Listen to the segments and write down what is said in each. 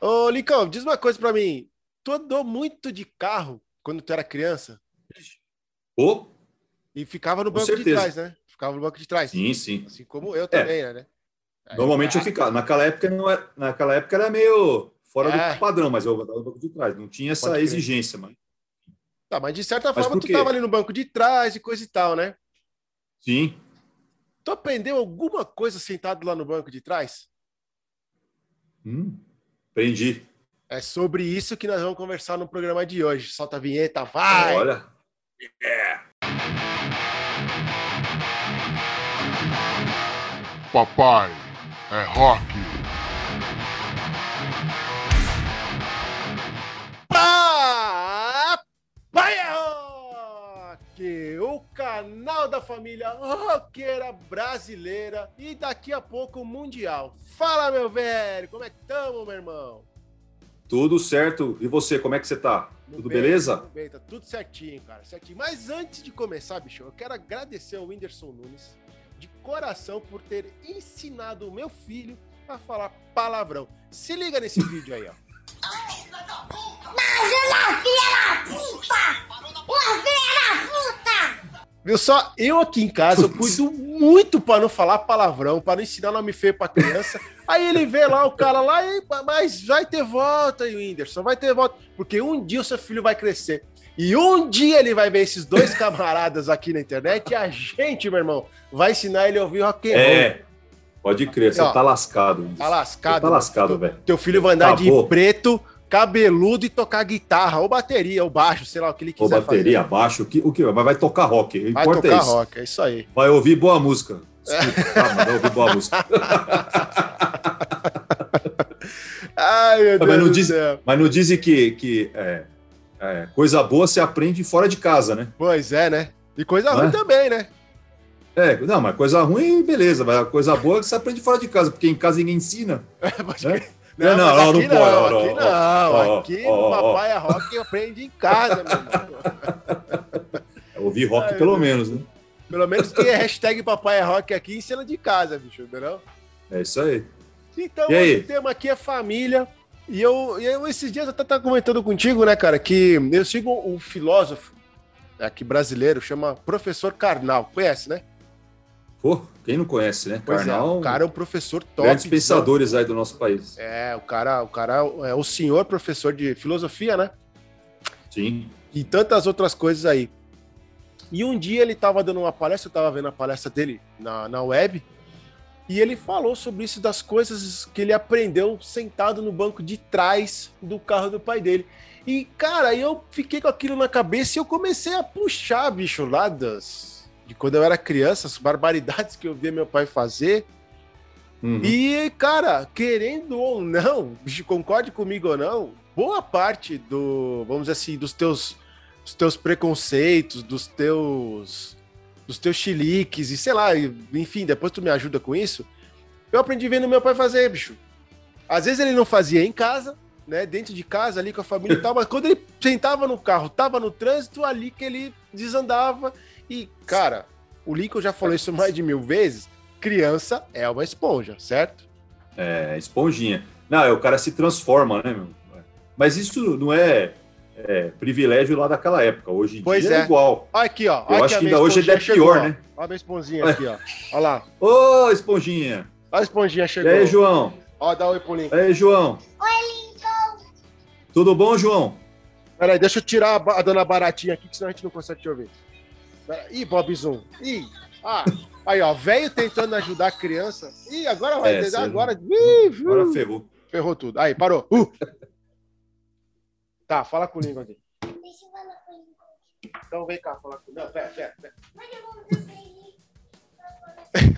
Ô, Licão, diz uma coisa pra mim. Tu andou muito de carro quando tu era criança? Ô, E ficava no banco de trás, né? Ficava no banco de trás. sim, sim. Assim como eu também, né? Aí, Normalmente eu ficava. Naquela época, não era, naquela época era meio fora É. do padrão, mas eu andava no banco de trás. Não tinha essa Pode crer. exigência, mano. Tá, mas de certa Mas forma tu quê? tava ali no banco de trás e coisa e tal, né? Sim. Tu aprendeu alguma coisa sentado lá no banco de trás? Hum, aprendi. É sobre isso que nós vamos conversar no programa de hoje. Solta a vinheta, vai! Olha. Papai é rock. Rock! O canal da família roqueira brasileira e daqui a pouco mundial. Fala, meu velho! Como é que tamo, meu irmão? Tudo certo. E você, como é que você tá? Tudo bem, beleza? Tudo bem, tá tudo certinho, cara, certinho. Mas antes de começar, bicho, eu quero agradecer ao Whindersson Nunes de coração por ter ensinado o meu filho a falar palavrão. Se liga nesse vídeo aí, ó. Viu só? Eu aqui em casa, eu cuido muito pra não falar palavrão, pra não ensinar nome feio pra criança. Aí ele vê lá o cara lá, e, mas vai ter volta, Whindersson, vai ter volta. Porque um dia o seu filho vai crescer. E um dia ele vai ver esses dois camaradas aqui na internet e a gente, meu irmão, vai ensinar ele a ouvir rock and roll. É. Pode crer, você Ó, tá lascado. Tá lascado. Tá lascado, velho. Teu filho vai andar Acabou. de preto, cabeludo e tocar guitarra, ou bateria, ou baixo, sei lá o que ele Ou quiser bateria, baixo, o que, o que vai? Vai tocar rock. O fazer. Vai importa tocar é isso. rock, é isso aí. Vai ouvir boa música. Desculpa, tá, mas vai ouvir boa música. Ai, meu Mas Deus não do diz- céu. Mas não dizem que, que é, é, coisa boa se aprende fora de casa, né? Pois é, né? E coisa Não ruim é? também, né? É, não, mas coisa ruim, beleza. Mas coisa boa é que você aprende fora de casa, porque em casa ninguém ensina. Pode Né? Não, não, não, aqui não pode, não, aqui não, Aqui o é rock aprende em casa, meu irmão. Ouvir rock pelo menos, né? Pelo menos é hashtag papai é rock aqui ensina de casa, bicho, entendeu? É isso aí. Então, o tema aqui é família. E eu, eu esses dias eu até tava comentando contigo, né, cara, que eu sigo um filósofo aqui brasileiro, chama Professor Karnal. Conhece, né? Pô, quem não conhece, né? Pois é, Karnal, o cara é um professor top. grandes pensadores aí do nosso país. É, o cara, o cara é o senhor professor de filosofia, né? Sim. e tantas outras coisas aí. E um dia ele estava dando uma palestra, eu estava vendo a palestra dele na, na web, e ele falou sobre isso das coisas que ele aprendeu sentado no banco de trás do carro do pai dele. E, cara, eu fiquei com aquilo na cabeça e eu comecei a puxar, bicho, lá das, de quando eu era criança, as barbaridades que eu via meu pai fazer. Uhum. E, cara, querendo ou não, concorde comigo ou não, boa parte do, vamos dizer assim, dos teus, dos teus preconceitos, dos teus, dos teus chiliques e sei lá, enfim, depois tu me ajuda com isso. Eu aprendi vendo meu pai fazer, bicho. Às vezes ele não fazia em casa, né, dentro de casa ali com a família e tal, mas quando ele sentava no carro, tava no trânsito ali que ele desandava e, cara, o Lincoln já falou isso mais de mil vezes. Criança é uma esponja, certo? É, esponjinha. Não, é, o cara se transforma, né, meu? Mas isso não é, é, privilégio lá daquela época. Hoje em Pois dia é. é. igual. Olha aqui, ó. Eu Olha acho que ainda hoje é chegou, pior, ó. né? Olha a minha esponjinha aqui, ó. Olha lá. Ô, esponjinha! Olha a esponjinha E chegou. aí, João? Ó, dá oi pro Lincoln. E aí, João? Oi, Lincoln! Tudo bom, João? Peraí, deixa eu tirar a, a dona Baratinha aqui, que senão a gente não consegue te ouvir. Pera- Ih, Bob Zoom. Ih, ah. Aí, ó, velho tentando ajudar a criança. Ih, agora vai, É, você- agora. Ih, viu? Agora ferrou. Ferrou tudo. Aí, parou. Uh. Tá, fala com o aqui. Deixa eu falar com ele. Então vem cá falar com o Não, pera, pera, pera.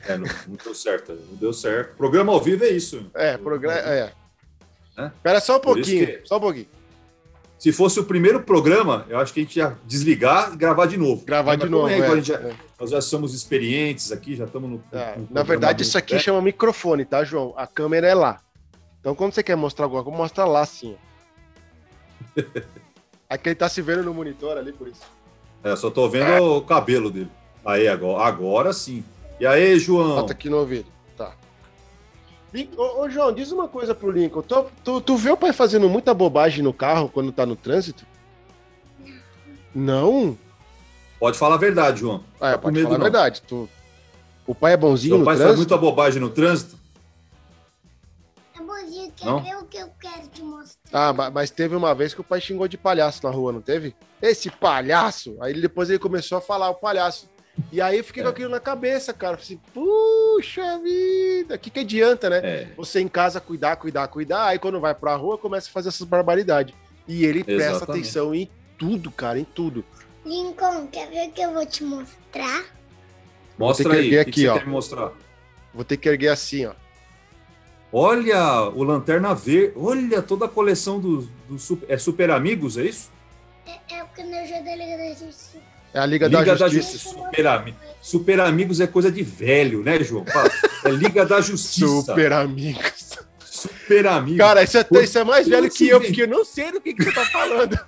É, não, não deu certo. Não deu certo. Programa ao vivo é isso. É, programa. É. É? Espera só um pouquinho. que- Só um pouquinho. Se fosse o primeiro programa, eu acho que a gente ia desligar e gravar de novo. Gravar Mas de como novo. é, é, já- é. Nós já somos experientes aqui, já estamos no. É, no na verdade, isso aqui né? chama microfone, tá, João? A câmera é lá. Então, quando você quer mostrar alguma coisa, mostra lá, assim. ó. Aqui ele tá se vendo no monitor ali, por isso. É, só tô vendo o cabelo dele. Aí, agora, agora sim. E aí, João? Bota aqui no ouvido. Tá. Ô, ô, João, diz uma coisa pro Lincoln. Tu, tu, tu vê o pai fazendo muita bobagem no carro quando tá no trânsito? Não? Pode falar a verdade, João. Ah, Tá com pode medo, falar a não. verdade. Tu... O pai é bonzinho Seu no pai faz muita bobagem no trânsito? Tá bonzinho, quer Não? ver o que eu quero te mostrar? Ah, ma- mas teve uma vez que o pai xingou de palhaço na rua, não teve? Esse palhaço! Aí ele- depois ele começou a falar o palhaço. E aí eu fiquei com É. aquilo na cabeça, cara. Falei assim, puxa vida, o que, que adianta, né? É. Você em casa cuidar, cuidar, cuidar, aí quando vai pra rua começa a fazer essas barbaridades. E ele presta Exatamente. atenção em tudo, cara, em tudo. Lincoln, quer ver o que eu vou te mostrar? Mostra Vou ter que aí. erguer O que, aqui, que você ó. quer me mostrar? Vou ter que erguer assim, ó. Olha, o Lanterna Verde. Olha toda a coleção dos do, Super- é Super Amigos, é isso? É, é o que eu já da Liga da Justiça. É a Liga, Liga da da Justiça. Justiça. Super, Ami- Super Amigos é coisa de velho, né, João? É Liga da Justiça. Super amigos. Super Amigos. Cara, isso é, isso é mais velho que eu, porque eu não sei do que, que você tá falando.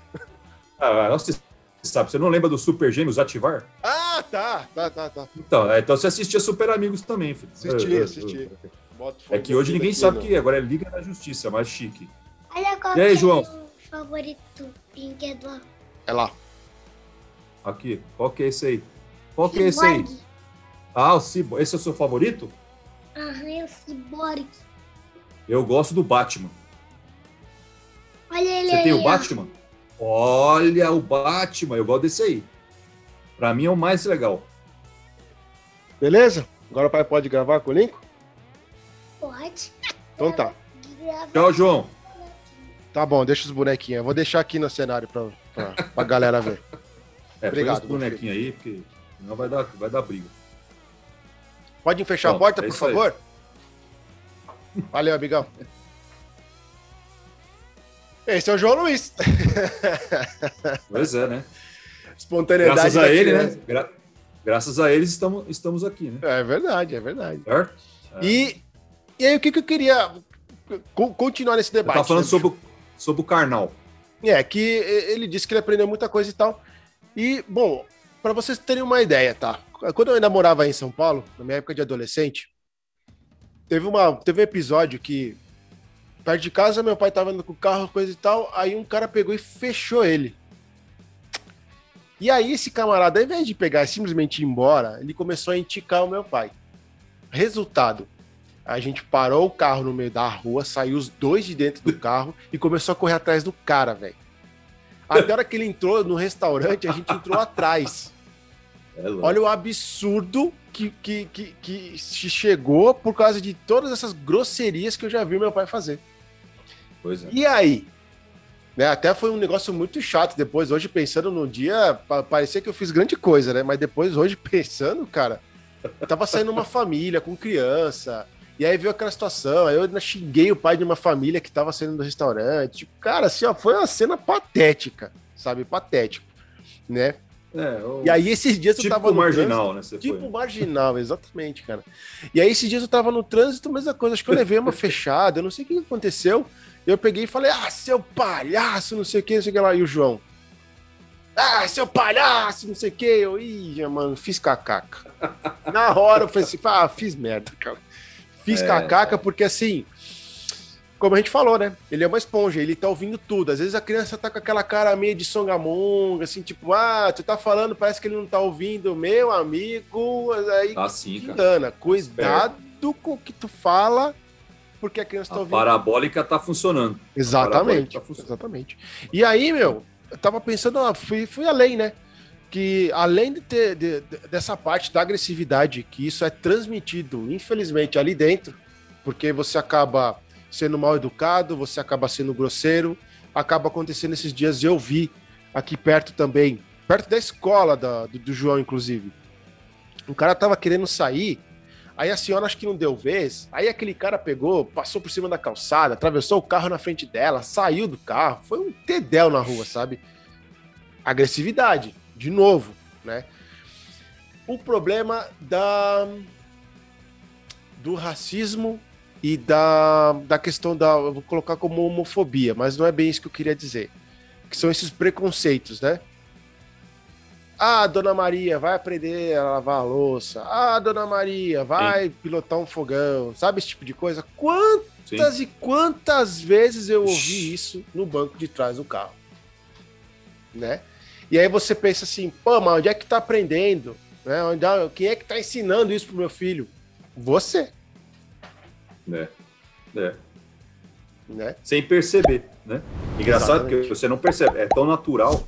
Ah, nossa, você sabe, você não lembra do Super Gêmeos Ativar? Ah, tá, tá, tá, tá. Então, é, então você assistia Super Amigos também, filho. Assisti, É, é, assisti. é. Bota É que hoje ninguém sabe que agora é Liga da Justiça, mais chique. Olha qual E aí, que João? é o favorito brinquedo. É lá. Aqui, qual que é esse aí? Qual que é esse aí? Cyborg. Ah, o Cibo. Esse é o seu favorito? Aham, é o Cyborg. Eu gosto do Batman. Olha ele Você aí, tem o ó. Batman? Olha o Batman, eu gosto desse aí. Pra mim é o mais legal. Beleza? Agora o pai pode gravar com o Lincoln? Pode. Então tá. Grava Tchau, João. Tá bom, deixa os bonequinhos. Eu vou deixar aqui no cenário pra, pra, pra galera ver. É, Obrigado, põe os bonequinhos aí, porque senão vai dar, vai dar briga. Pode fechar a porta, é por isso aí. favor? Valeu, amigão. Esse é o João Luiz. Pois é, né? Espontaneidade. Graças a ele, criança. né? Gra- Graças a eles estamos, estamos aqui, né? É verdade, é verdade. Certo? E, e aí, o que, que eu queria co- continuar nesse debate? tava falando né, sobre, sobre o carnal. É, que ele disse que ele aprendeu muita coisa e tal. E, bom, para vocês terem uma ideia, tá? Quando eu ainda morava em São Paulo, na minha época de adolescente, teve, uma, teve um episódio que, perto de casa, meu pai tava andando com o carro, coisa e tal, aí um cara pegou e fechou ele. E aí esse camarada, ao invés de pegar e simplesmente ir embora, ele começou a enticar o meu pai. Resultado, a gente parou o carro no meio da rua, saiu os dois de dentro do carro e começou a correr atrás do cara, velho. Até a hora que ele entrou no restaurante, a gente entrou atrás. É. Olha o absurdo que, que, que, que se chegou por causa de todas essas grosserias que eu já vi meu pai fazer. Pois é. E aí? Né, até foi um negócio muito chato depois. Hoje, pensando no dia, pa- parecia que eu fiz grande coisa, né? Mas depois, hoje, pensando, cara, eu tava saindo uma família com criança. E aí veio aquela situação. Aí eu xinguei o pai de uma família que tava saindo do restaurante. Tipo, cara, assim, ó, foi uma cena patética, sabe? Patético, né? É, E aí, esses dias eu tipo tava no marginal, né? Você Tipo foi. marginal, exatamente, cara. E aí, esses dias eu tava no trânsito, mesma coisa. Acho que eu levei uma fechada, eu não sei o que aconteceu. Eu peguei e falei, ah, seu palhaço, não sei o que, não sei o que lá. E o João, ah, seu palhaço, não sei o que. Eu, ih, mano, fiz cacaca. Na hora eu falei assim, ah, fiz merda, cara. Fiz É. cacaca porque assim, como a gente falou, né? Ele é uma esponja, ele tá ouvindo tudo. Às vezes a criança tá com aquela cara meio de songamonga, assim, tipo, ah, tu tá falando, parece que ele não tá ouvindo, meu amigo. Aí Tá sim, cara. Cuidado com o que tu fala, porque a criança tá A ouvindo. parabólica tá funcionando. Exatamente, Parabólica tá funcionando. exatamente. E aí, meu, eu tava pensando, fui, fui além, né? Que além de ter de- de- dessa parte da agressividade, que isso é transmitido, infelizmente, ali dentro, porque você acaba sendo mal educado, você acaba sendo grosseiro, acaba acontecendo esses dias, eu vi aqui perto também, perto da escola da- do, do João, inclusive. O cara tava querendo sair, aí a senhora acho que não deu vez, aí aquele cara pegou, passou por cima da calçada, atravessou o carro na frente dela, saiu do carro, foi um tedel na rua, sabe? Agressividade, de novo, né? O problema da do racismo e da, da questão da, eu vou colocar como homofobia, mas não é bem isso que eu queria dizer. Que são esses preconceitos, né? Ah, Dona Maria, vai aprender a lavar a louça. Ah, Dona Maria, vai pilotar um fogão. Sabe esse tipo de coisa? Sim. Quantas e quantas vezes eu ouvi isso no banco de trás do carro? Né? E aí você pensa assim, pô, mas onde é que tá aprendendo? Né? Onde, quem é que tá ensinando isso pro meu filho? Você, É. É. né? Sem perceber, né? Engraçado Exatamente. que você não percebe. É tão natural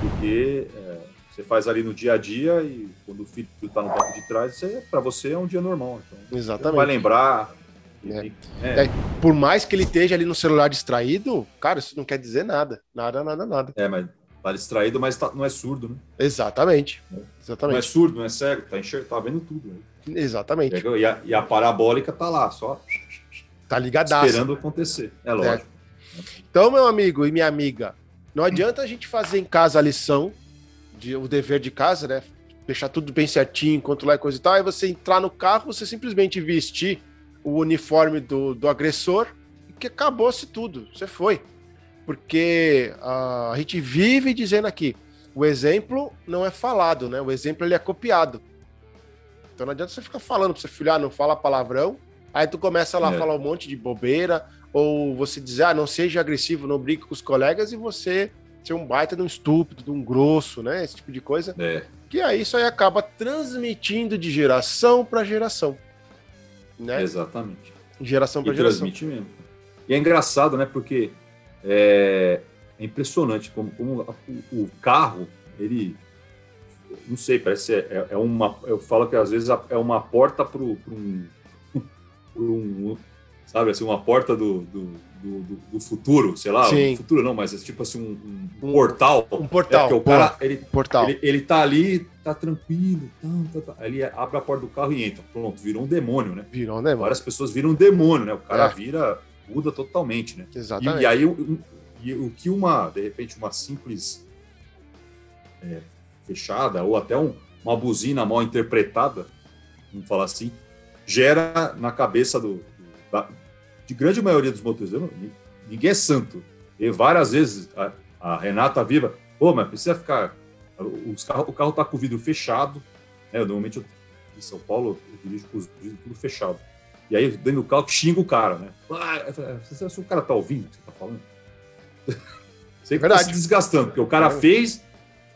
porque é, você faz ali no dia a dia e quando o filho tá no banco de trás, para você é um dia normal. Então, não vai Exatamente. lembrar. É. E- é, Por mais que ele esteja ali no celular distraído, cara, isso não quer dizer nada. Nada, nada, nada. é, mas tá distraído, mas tá- não é surdo, né? Exatamente. Não é Exatamente. surdo, não é cego, tá, enxer... tá vendo tudo. Né? Exatamente. E a, e a parabólica tá lá, só Tá ligadaço. esperando acontecer. É lógico. Então, meu amigo e minha amiga, não adianta a gente fazer em casa a lição, de, o dever de casa, né? Deixar tudo bem certinho, controlar e coisa e tal, aí você entrar no carro, você simplesmente vestir o uniforme do, do agressor e que acabou-se tudo. Você foi. Porque ah, a gente vive dizendo aqui, o exemplo não é falado, né? O exemplo ele é copiado. Então não adianta você ficar falando pro seu filho, ah, não fala palavrão, aí tu começa lá a É. falar um monte de bobeira, ou você dizer, ah, não seja agressivo, não brigue com os colegas, e você ser um baita de um estúpido, de um grosso, né? Esse tipo de coisa. É, Que aí isso aí acaba transmitindo de geração para geração. Né? exatamente. Geração para geração. transmite mesmo. E é engraçado, né? Porque é, é impressionante como, como o, o carro, ele. Não sei, parece é, é uma. Eu falo que às vezes é uma porta para um, um. Sabe, assim, uma porta do, do, do, do- do futuro, sei lá, Sim. o futuro não, mas é tipo assim, um, um Um- portal. Um É, portal. porque o cara, ele, portal. ele, ele tá ali, tá tranquilo, tá, tá, tá. Ele abre a porta do carro e entra. Pronto, virou um demônio, né? Virou, né, mano? Várias pessoas viram um demônio, né? O cara É. vira, muda totalmente, né? E, Exatamente. e aí, o, e o que uma, de repente, uma simples é, fechada ou até um- uma buzina mal interpretada, vamos falar assim, gera na cabeça do, da, de grande maioria dos motoristas, ninguém é santo. E várias vezes a, a Renata viva, pô, mas precisa ficar, os carro, o carro tá com o vidro fechado, né? Normalmente eu, em São Paulo eu dirijo com os vidros tudo fechado. E aí, dentro do carro, xinga o cara, né? Ah, falei, "Ah, se o cara tá ouvindo o que você tá falando. Sei que tá Verdade. se desgastando, porque o cara É. fez,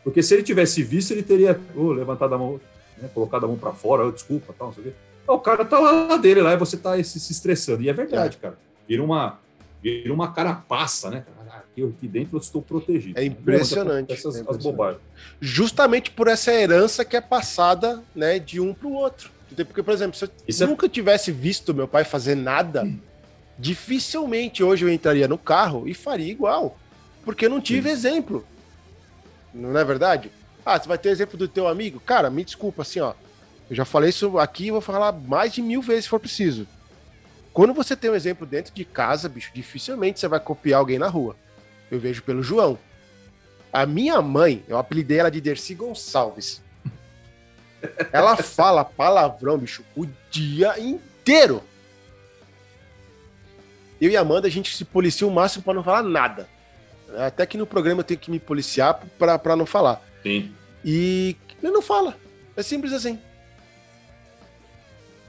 porque se ele tivesse visto, ele teria ô, levantado a mão, né, colocado a mão pra fora, ô, desculpa, tal, não sei o quê. O cara tá lá dele lá e você tá se, se estressando. E é verdade, cara. Vira uma, vira uma carapaça, né? Ah, Aqui, aqui dentro eu estou protegido. É impressionante, Essas é as impressionante. bobagens. Justamente por essa herança que é passada, né, de um pro outro. Porque, por exemplo, se eu Isso é- nunca tivesse visto meu pai fazer nada, dificilmente hoje eu entraria no carro e faria igual. Porque eu não tive exemplo. Não é verdade? Ah, você vai ter exemplo do teu amigo? Cara, me desculpa, assim, ó. Eu já falei isso aqui e vou falar mais de mil vezes se for preciso. Quando você tem um exemplo dentro de casa, bicho, dificilmente você vai copiar alguém na rua. Eu vejo pelo João. A minha mãe, eu apelidei ela de Dercy Gonçalves. Ela fala palavrão, bicho, o dia inteiro. Eu e a Amanda, a gente se policia o máximo pra não falar nada. Até que no programa eu tenho que me policiar pra não falar. Sim. E ele não fala. É simples assim.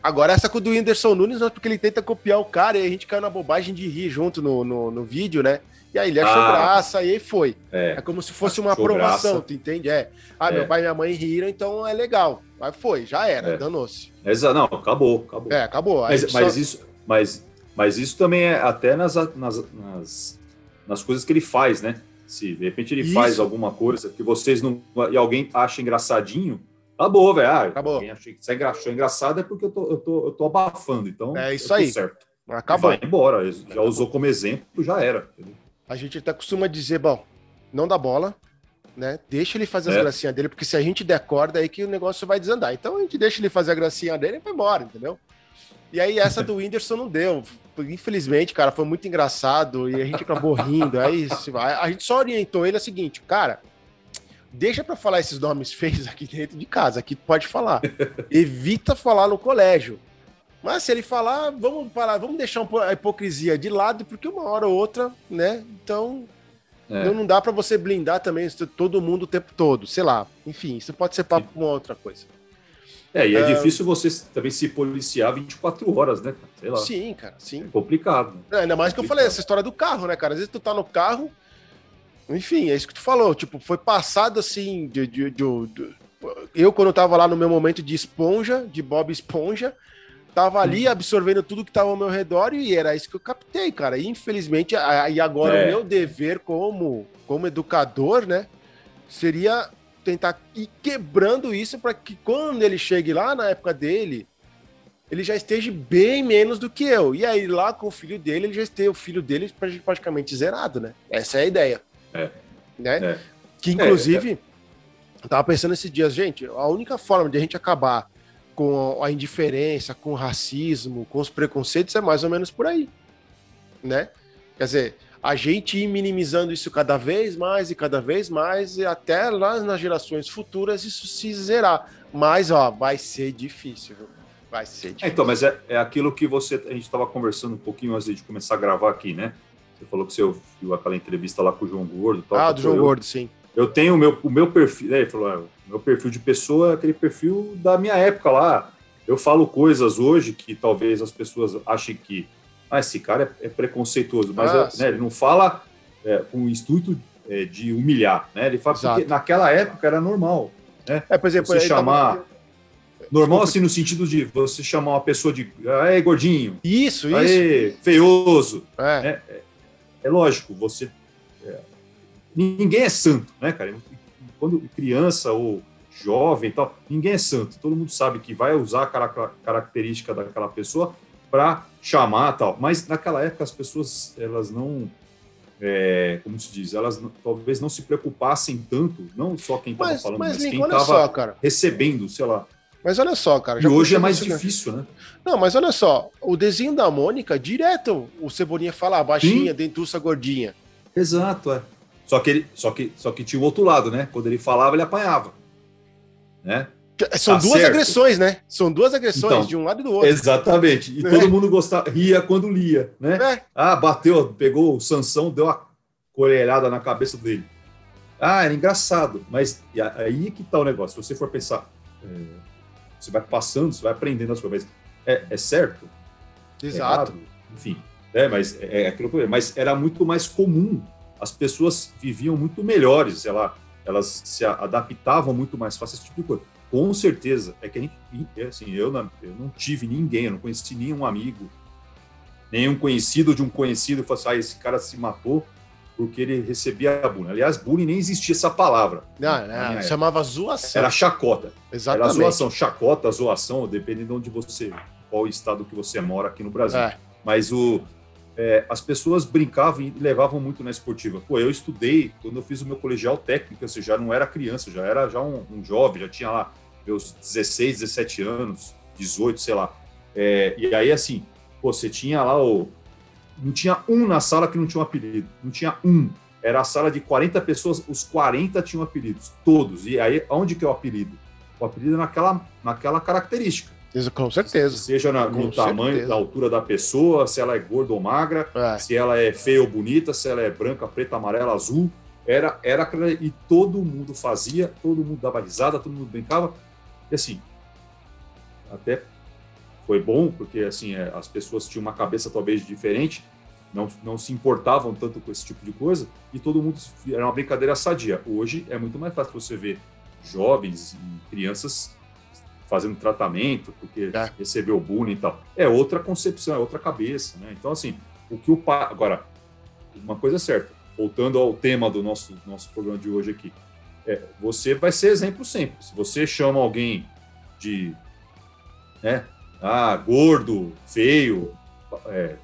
Agora, essa com o do Whindersson Nunes, não é porque ele tenta copiar o cara e a gente caiu na bobagem de rir junto no, no, no vídeo, né? E aí ele achou Ah. graça e aí foi. É. É como se fosse uma aprovação, graça. tu entende? É. Ah, É. meu pai e minha mãe riram, então é legal. Aí foi, já era, É. danou-se. Não, acabou, acabou. É, acabou. Mas, gente mas só- isso, mas, mas isso também é até nas, nas, nas, nas coisas que ele faz, né? Se de repente ele Isso. faz alguma coisa que vocês não. e alguém acha engraçadinho, acabou, velho. Ah, Acabou. Alguém acha que você engra- achou engraçado é porque eu tô, eu tô, eu tô abafando. Então, É isso aí. certo. Acabou. Vai embora. Já usou como exemplo, já era. entendeu? A gente até costuma dizer, bom, não dá bola, né? Deixa ele fazer as É. gracinhas dele, porque se a gente der corda, aí que o negócio vai desandar. Então a gente deixa ele fazer a gracinha dele e vai embora, entendeu? E aí essa do Whindersson não deu. Infelizmente, cara, foi muito engraçado e a gente acabou rindo. Aí a gente só orientou ele é o seguinte, cara, deixa pra falar esses nomes feios aqui dentro de casa, aqui pode falar. Evita falar no colégio. Mas se ele falar, vamos parar, vamos deixar a hipocrisia de lado, porque uma hora ou outra, né? Então, É. Não dá pra você blindar também todo mundo o tempo todo, sei lá. Enfim, isso pode ser papo com outra coisa. É, e é, É. difícil você também se policiar 24 horas, né? Sei lá. Sim, cara, sim. É complicado. É, ainda mais que eu falei, essa história do carro, né, cara? Às vezes tu tá no carro, enfim, é isso que tu falou, tipo, foi passado assim, de, de- de- de- eu quando eu tava lá no meu momento de esponja, de Bob Esponja, tava ali absorvendo tudo que tava ao meu redor e era isso que eu captei, cara. E infelizmente, e agora É. o meu dever como, como educador, né, seria tentar ir quebrando isso para que quando ele chegue lá na época dele, ele já esteja bem menos do que eu. E aí, lá com o filho dele, ele já esteja o filho dele pra- praticamente zerado, né? Essa é a ideia. É. Né? É. Que, inclusive, eu tava pensando esses dias, gente, a única forma de a gente acabar com a indiferença, com o racismo, com os preconceitos é mais ou menos por aí, né? Quer dizer, a gente ir minimizando isso cada vez mais e cada vez mais, e até lá nas gerações futuras isso se zerar. Mas, ó, vai ser difícil, viu? Vai ser É, difícil. então, mas é, é aquilo que você. A gente estava conversando um pouquinho antes de começar a gravar aqui, né? Você falou que você ouviu aquela entrevista lá com o João Gordo. Tal, Ah, do João eu, Gordo, sim. Eu tenho o meu, o meu perfil. Né, ele falou: é, o meu perfil de pessoa é aquele perfil da minha época lá. Eu falo coisas hoje que talvez as pessoas achem que. Ah, esse cara é, é preconceituoso. Mas Ah, é, né, ele não fala é, com o intuito é, de humilhar, né? Ele fala Exato. porque naquela época era normal. É, por exemplo, Você tava- chamar- Normal, assim, no sentido de você chamar uma pessoa de. Aê, gordinho. Isso, isso. Aê, feioso. É. É lógico, você. é, ninguém é santo, né, cara? Quando criança ou jovem e tal, ninguém é santo. Todo mundo sabe que vai usar a cara- característica daquela pessoa para chamar tal. Mas naquela época as pessoas elas não. é, como se diz, elas talvez não se preocupassem tanto, não só quem estava falando, mas mas, quem estava recebendo, sei lá. Mas olha só, cara. E hoje é mais gancho. difícil, né? Não, mas olha só. O desenho da Mônica, direto, o Cebolinha fala, ah, baixinha, dentuça, gordinha. Exato, é. Só que, ele, só, que, só que tinha o outro lado, né? Quando ele falava, ele apanhava. Né? São Tá duas certo. agressões, né? São duas agressões, Então, de um lado e do outro. Exatamente. E É. todo mundo gostava, ria quando lia, né? É. Ah, bateu, pegou o Sansão, deu uma colherada na cabeça dele. Ah, era engraçado. Mas a- aí que tá o negócio. Se você for pensar, é, você vai passando, você vai aprendendo as coisas. É, é certo? É Exato. errado? Enfim, é, mas é, é aquilo que eu mas era muito mais comum. As pessoas viviam muito melhores, sei lá, elas se adaptavam muito mais fácil a esse tipo de coisa. Com certeza, é que a gente, assim, eu não, eu não tive ninguém, eu não conheci nenhum amigo, nenhum conhecido de um conhecido que falou assim, ah, esse cara se matou porque ele recebia bullying. Aliás, bullying nem existia essa palavra. Não, não, chamava zoação. Era chacota. Era Exatamente. zoação, chacota, zoação, dependendo de onde você, qual estado que você mora aqui no Brasil. É. Mas o, é, as pessoas brincavam e levavam muito na esportiva. Pô, eu estudei, quando eu fiz o meu colegial técnico, eu já não era criança, já era já um, um jovem, já tinha lá meus 16, 17 anos, 18, sei lá. É, e aí, assim, pô, você tinha lá o. Não tinha um na sala que não tinha um apelido. Não tinha um. Era a sala de 40 pessoas, os 40 tinham apelidos, todos. E aí, onde que é o apelido? O apelido é naquela, naquela característica. Com certeza. Seja na- Com no tamanho, certeza. da altura da pessoa, se ela é gorda ou magra, É. se ela é feia ou bonita, se ela é branca, preta, amarela, azul. Era, era aquela- e todo mundo fazia, todo mundo dava risada, todo mundo brincava. E assim, até foi bom, porque assim, é, as pessoas tinham uma cabeça talvez diferente, não, não se importavam tanto com esse tipo de coisa, e todo mundo era uma brincadeira sadia. Hoje é muito mais fácil você ver jovens e crianças fazendo tratamento, porque É. recebeu bullying e tal. É outra concepção, é outra cabeça, né? Então, assim, o que o pai. Agora, uma coisa é certa, voltando ao tema do nosso, nosso programa de hoje aqui, é, você vai ser exemplo sempre. Se você chama alguém de. Né, ah, gordo, feio, é,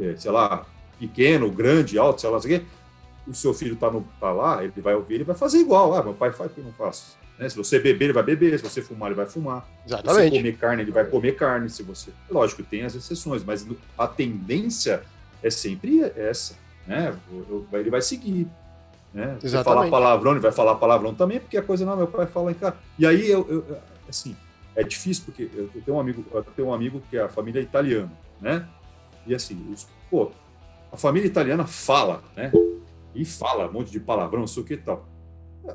é, sei lá, pequeno, grande, alto, sei lá, sei o o seu filho tá, no, tá lá, ele vai ouvir, ele vai fazer igual. Ah, meu pai faz, por que eu não faço? Né? Se você beber, ele vai beber. Se você fumar, ele vai fumar. Se você Exatamente. comer carne, ele vai comer carne. Se você, lógico, tem as exceções, mas a tendência é sempre essa, né? Ele vai seguir, né? Você Exatamente. falar palavrão, ele vai falar palavrão também, porque a coisa não, meu pai fala em casa. E aí eu, eu- assim, é difícil porque eu tenho um amigo, eu tenho um amigo que é a família italiana, né? E assim, os, pô, a família italiana fala, né? e fala um monte de palavrão, não sei o que e tal.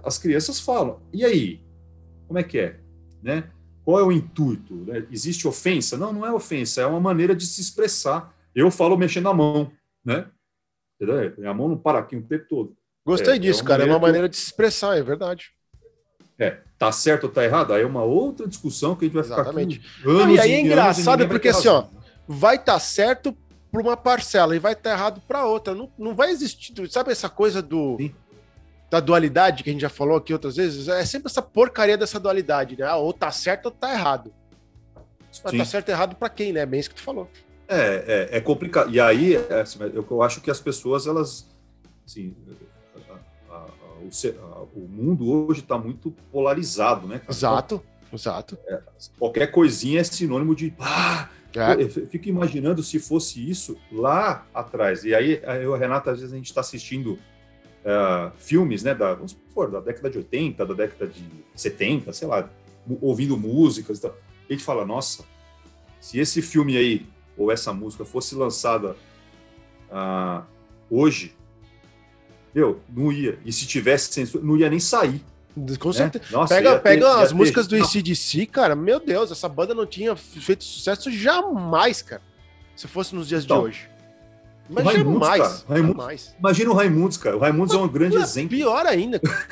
As crianças falam. E aí? Como é que é? Né? Qual é o intuito? né? Existe ofensa? Não, não é ofensa, é uma maneira de se expressar. Eu falo mexendo a mão, né? Entendeu? Minha mão não para aqui o tempo todo. Gostei É, disso, é cara. É uma maneira de se expressar, é verdade. É, tá certo ou tá errado? Aí é uma outra discussão que a gente vai Exatamente. ficar aqui anos e aí é engraçado porque, assim, ó. Vai estar certo para uma parcela e vai estar errado para outra. Não, não vai existir. Sabe essa coisa do. Sim. Da dualidade que a gente já falou aqui outras vezes? É sempre essa porcaria dessa dualidade, né? Ah, ou tá certo ou tá errado. Mas Sim. tá certo ou errado para quem, né? Bem isso que tu falou. É, é, é complicado. E aí, é, assim, eu, eu acho que as pessoas, elas. Assim, a- a- a- o, a- o mundo hoje está muito polarizado, né? cara? Exato, exato. Qualquer coisinha é sinônimo de. Ah, É. Eu fico imaginando se fosse isso lá atrás. E aí, eu, Renata, às vezes a gente está assistindo ah, filmes, né, da, vamos supor, da década de 80, da década de 70, sei lá, ouvindo músicas e tal. A gente fala, nossa, se esse filme aí, ou essa música, fosse lançada ah, hoje, meu, não ia. E se tivesse censura, não ia nem sair. Com né? certeza. Nossa, Pega, ter- pega as ter- músicas do ACDC, cara. Meu Deus, essa banda não tinha feito sucesso jamais, cara. Se fosse nos dias Então, de hoje. Mas o Raimundos, jamais. cara, Raimundos- jamais. Imagina o Raimundos, cara. O Raimundos é um grande Ué, exemplo. Pior ainda. cara.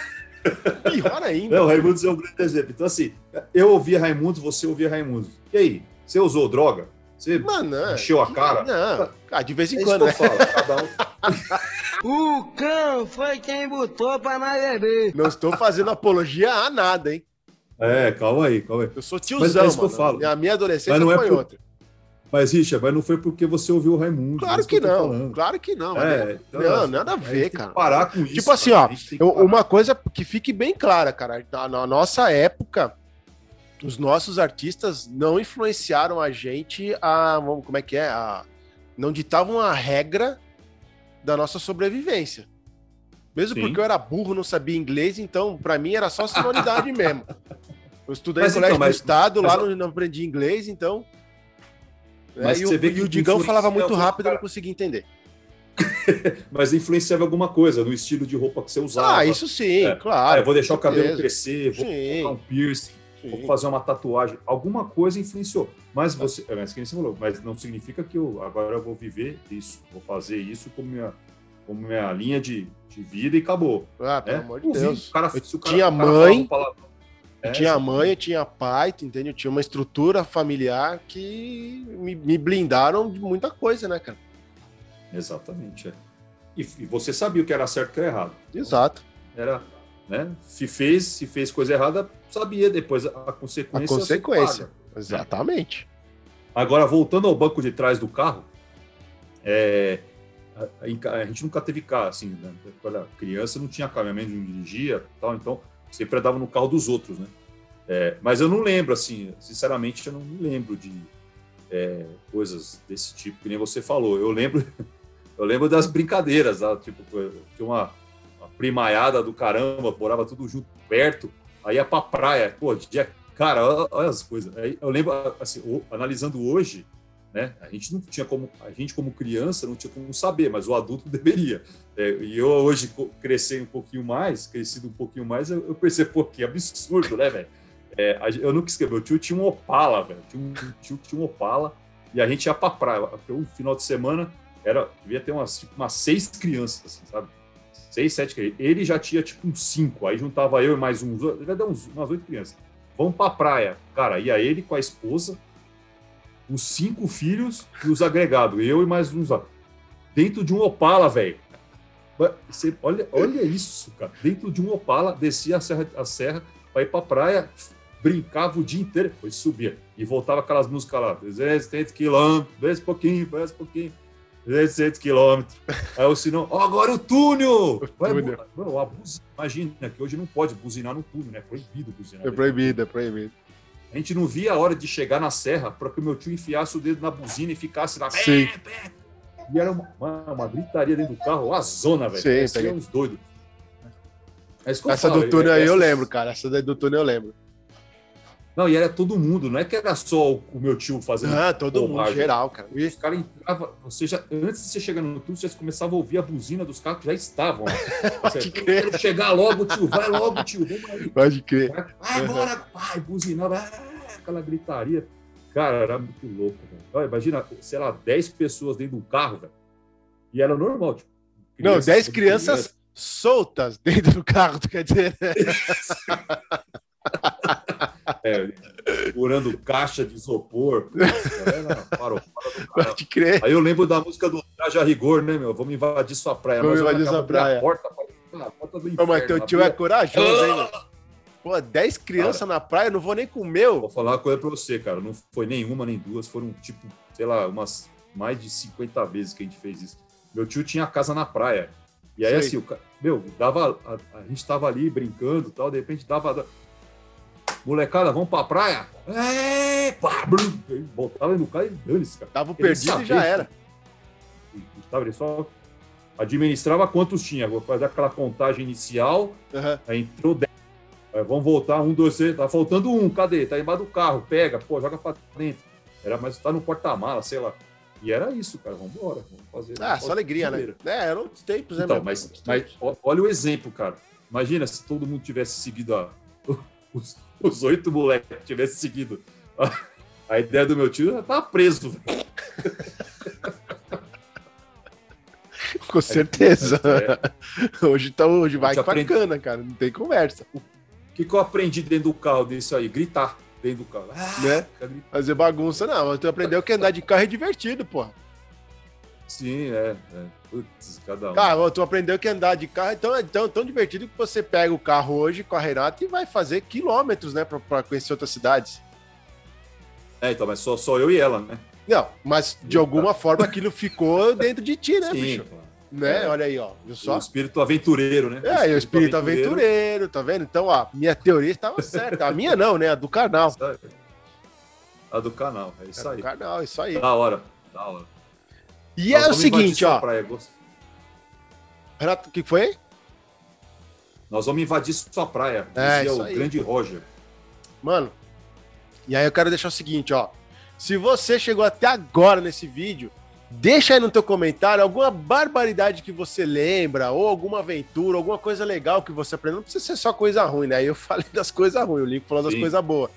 Pior ainda. É, o Raimundos é um grande exemplo. Então, assim, eu ouvia Raimundos, você ouvia Raimundos. E aí? Você usou droga? Você Mano, não. encheu a cara? Não. Ah, de vez É em isso quando, que né? eu falo. Cada um... O cão foi quem botou pra nós beber. Não estou fazendo apologia a nada, hein? É, calma aí, calma aí. Eu sou Mas tiozão, é isso que eu mano. falo. A minha adolescência Mas não é foi por- outra. Mas, Richard, mas não foi porque você ouviu o Raimundos. é Claro que tô não. falando. Claro que não. É, mas- então, não, assim, nada a ver, tem que cara. parar com isso. Tipo assim, ó, que Eu- uma coisa que fique bem clara, cara. Na, na nossa época, os nossos artistas não influenciaram a gente a. Como é que é? A, não ditavam a regra da nossa sobrevivência. Mesmo Sim. porque eu era burro, não sabia inglês, então pra mim era só sonoridade mesmo. Eu estudei Mas em colégio então, mas- do estado, mas- lá não, não aprendi inglês, então. Mas É, e, você o, vê e que o Digão falava muito rápido, eu cara. não conseguia entender. Mas influenciava alguma coisa no estilo de roupa que você usava. Ah, isso sim, É. claro. Eu vou deixar o cabelo crescer, vou Sim, colocar um piercing. vou sim. fazer uma tatuagem, alguma coisa influenciou. Mas você, é, mas que nem você falou, mas não significa que eu agora eu vou viver isso, vou fazer isso como minha, como minha linha de, de vida e acabou. Ah, pelo né? amor de Deus. o cara- Eu se o cara- tinha o mãe, um palavrão- Eu É, tinha mãe, eu tinha pai, entende? Eu tinha uma estrutura familiar que me, me blindaram de muita coisa, né, cara? Exatamente. é. E, e você sabia o que era certo e o que era errado. Exato. Era, né? Se fez, se fez coisa errada, sabia depois a, a consequência. A consequência. Exatamente. Agora, voltando ao banco de trás do carro, é, a, ca- a gente nunca teve carro, assim, né? quando era criança não tinha carro, minha mãe não dirigia, tal, então sempre andava no carro dos outros, né? É, mas eu não lembro, assim, sinceramente, eu não me lembro de é, coisas desse tipo, que nem você falou. Eu lembro, eu lembro das brincadeiras, tá? tipo, tinha uma, uma primaiada do caramba, morava tudo junto, perto, aí ia pra praia, pô, dia, cara, olha, olha as coisas. Aí eu lembro, assim, analisando hoje, né, a gente não tinha como, a gente como criança não tinha como saber, mas o adulto deveria. É, e eu hoje cresci um pouquinho mais, crescido um pouquinho mais, eu, eu pô, que absurdo, né, velho? É, eu nunca escrevi, meu tio tinha um Opala, velho, tinha um tio que tinha um Opala, e a gente ia pra praia. Um final de semana, era, devia ter umas, tipo, umas seis crianças, assim, sabe? Seis, sete crianças. Ele já tinha, tipo, uns cinco, aí juntava eu e mais uns, dar uns, umas oito crianças. Vamos pra praia. Cara, ia ele com a esposa, os cinco filhos e os agregados, eu e mais uns, ó, dentro de um Opala, velho. Olha, olha isso, cara. Dentro de um Opala, descia a serra, a serra para ir pra praia, brincava o dia inteiro, depois subia. E voltava aquelas músicas lá, 200 quilômetros, desce um pouquinho, desce um pouquinho, 200 quilômetros. Aí o sinal, ó, agora o túnel! Vai, túnel. Mano, a buzina, imagina que hoje não pode buzinar no túnel, né? É proibido buzinar. É proibido, é proibido. A gente não via a hora de chegar na serra para que o meu tio enfiasse o dedo na buzina e ficasse lá. Sim. Pé, pé. E era uma, uma, uma gritaria dentro do carro, uma zona, velho. Parecia uns doidos. É eu Essa falo, do túnel é- aí eu essas- lembro, cara. Essa daí do túnel eu lembro. Não, e era todo mundo, não é que era só o, meu tio fazendo. Ah, todo mundo, geral, cara. E os caras entravam, você já, antes de você chegar no túnel, você começava a ouvir a buzina dos carros que já estavam lá. Pode crer. "Eu quero chegar logo, tio, vai logo, tio, vamos. Pode crer. Vai embora, pai, buzinava, ah, aquela gritaria. Cara, era muito louco, velho. Imagina, sei lá, 10 pessoas dentro do carro, velho. E era normal, tipo. Não, crianças, 10 tudo crianças soltas dentro do carro, tu quer dizer? É, segurando caixa de isopor. Caralho. Pode crer. Aí eu lembro da música do Traje a Rigor, né, meu? Vamos invadir sua praia. Vamos invadir sua praia. A porta, a porta do inferno. mas teu tio é corajoso, hein? mano? Pô, 10 crianças na praia, não vou nem com o meu. Vou falar uma coisa pra você, cara. Não foi nenhuma nem duas, foram tipo, sei lá, umas mais de 50 vezes que a gente fez isso. Meu tio tinha casa na praia. E aí, Sei. assim, o meu, dava. A, a gente tava ali brincando e tal, de repente dava. Molecada, vamos pra praia? É, pá, brum, Aí botava ele no carro e dane-se, cara. Tava perdido e já era. Ele só administrava quantos tinha. Vou fazer aquela contagem inicial, Aham. Aí entrou 10. Aí vamos voltar, um, dois, três. Tá faltando um, cadê? Tá embaixo do carro, pega, pô, joga pra dentro. Era, mas tá no porta-mala, sei lá. E era isso, cara. Vamos embora, vamos fazer. Ah, vamos só alegria, né? É, eram outros tempos, né? Então, mas, mas olha o exemplo, cara. Imagina se todo mundo tivesse seguido a. Os, os oito moleques tivessem seguido a, a ideia do meu tio, já tava preso. Com certeza. É. Hoje, tá, hoje vai gente com a aprende- cana, cara. Não tem conversa. O que, que eu aprendi dentro do carro disso aí? Gritar dentro do carro. Ah, Né? Fazer bagunça, não. Tu aprendeu que andar de carro é divertido, porra. Sim, é. é. Putz, cada um. Cara, tu aprendeu que andar de carro é tão, é tão, tão divertido que você pega o carro hoje com a Renata e vai fazer quilômetros, né? Pra, pra conhecer outras cidades. É, então, mas só, só eu e ela, né? Não, mas de alguma forma aquilo ficou dentro de ti, né, Sim, bicho? claro. Né? É. Olha aí, ó. Viu O só? espírito aventureiro, né? É, e o espírito aventureiro, tá vendo? Então, ó, minha teoria estava certa. A minha não, né? A do canal. A do canal, é isso A aí. do canal, isso aí. Da hora, da hora. E Nós é o seguinte, ó. praia, Renato, o que foi? Nós vamos invadir sua praia, É, dizia o aí. grande Roger. Mano, e aí eu quero deixar o seguinte, ó. Se você chegou até agora nesse vídeo, deixa aí no teu comentário alguma barbaridade que você lembra, ou alguma aventura, alguma coisa legal que você aprendeu. Não precisa ser só coisa ruim, né? Eu falei das coisas ruins, o Lincoln falou das coisas boas.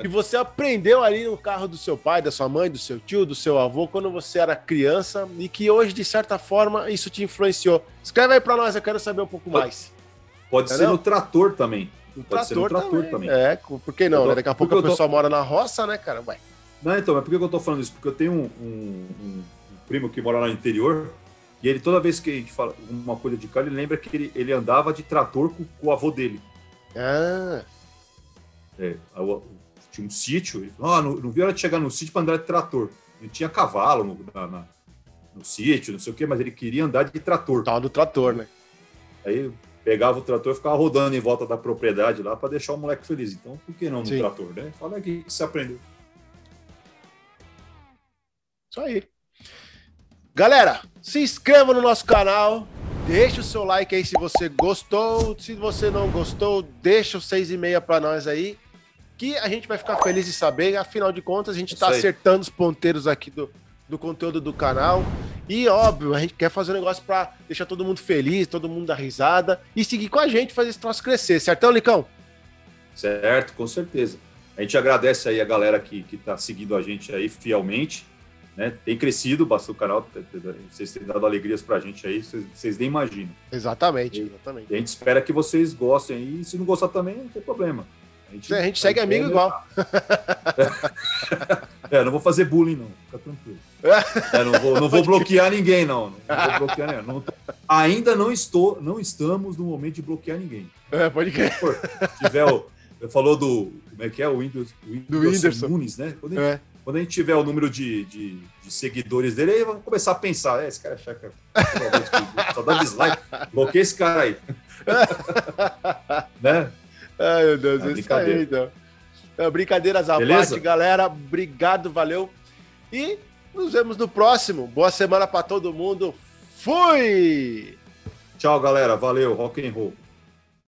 Que você aprendeu ali no carro do seu pai, da sua mãe, do seu tio, do seu avô, quando você era criança, e que hoje, de certa forma, isso te influenciou. Escreve aí pra nós, eu quero saber um pouco mais. Pode Entendeu? ser no trator também. O Pode ser no trator também. É, por que não? Tô- né? Daqui a pouco a eu tô- pessoa mora na roça, né, cara? Ué. Não, então, mas por que que eu tô falando isso? Porque eu tenho um, um- um primo que mora lá no interior, e ele, toda vez que a gente fala uma coisa de carro, ele lembra que ele, ele andava de trator com, com o avô dele. Ah, É, tinha um sítio, ah, não, não vi a hora de chegar no sítio para andar de trator. Ele tinha cavalo no, na- na- no sítio, não sei o quê, mas ele queria andar de trator. tal do trator, né? Aí pegava o trator e ficava rodando em volta da propriedade lá para deixar o moleque feliz. Então, por que não no Sim. trator, né? Fala aqui que você aprendeu. Isso aí. Galera, se inscreva no nosso canal. Deixa o seu like aí se você gostou. Se você não gostou, deixa o 6,5 para nós aí. Que a gente vai ficar feliz de saber. Afinal de contas, a gente tá aí. acertando os ponteiros aqui do, do conteúdo do canal. E óbvio, a gente quer fazer um negócio para deixar todo mundo feliz, todo mundo dar risada e seguir com a gente, fazer esse troço crescer, certão, Licão? Certo, com certeza. A gente agradece aí a galera que, que tá seguindo a gente aí fielmente. Né? Tem crescido bastante o canal, vocês têm dado alegrias pra gente aí, vocês, vocês nem imaginam. Exatamente, exatamente. E a gente espera que vocês gostem aí, e se não gostar também, não tem problema. A gente, A gente segue amigo igual. É, não vou fazer bullying, não. Fica tranquilo. É, não vou, não vou bloquear ninguém, não. Não vou bloquear ninguém. Não- ainda não estou, não estamos no momento de bloquear ninguém. É, pode crer. Tiver o. Falou do. Como é que é? O Windows, o Do Whindersson Whindersson. Nunes, né? Quando a, gente, É. quando a gente tiver o número de, de, de seguidores dele, aí vamos começar a pensar. É, esse cara é chaca. Só dá dislike. Bloqueia esse cara aí. né? Ai, meu Deus, É isso brincadeira. aí, então. É, brincadeiras à Beleza? parte, galera. Obrigado, valeu. E nos vemos no próximo. Boa semana pra todo mundo. Fui! Tchau, galera. Valeu. Rock and roll.